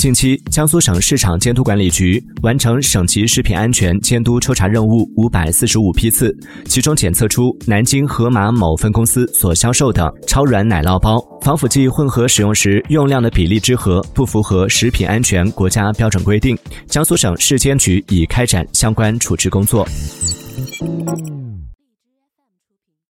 近期，江苏省市场监督管理局完成省级食品安全监督抽查任务五百四十五批次，其中检测出南京盒马某分公司所销售的超软奶酪包防腐剂混合使用时用量的比例之和不符合食品安全国家标准规定，江苏省市监局已开展相关处置工作。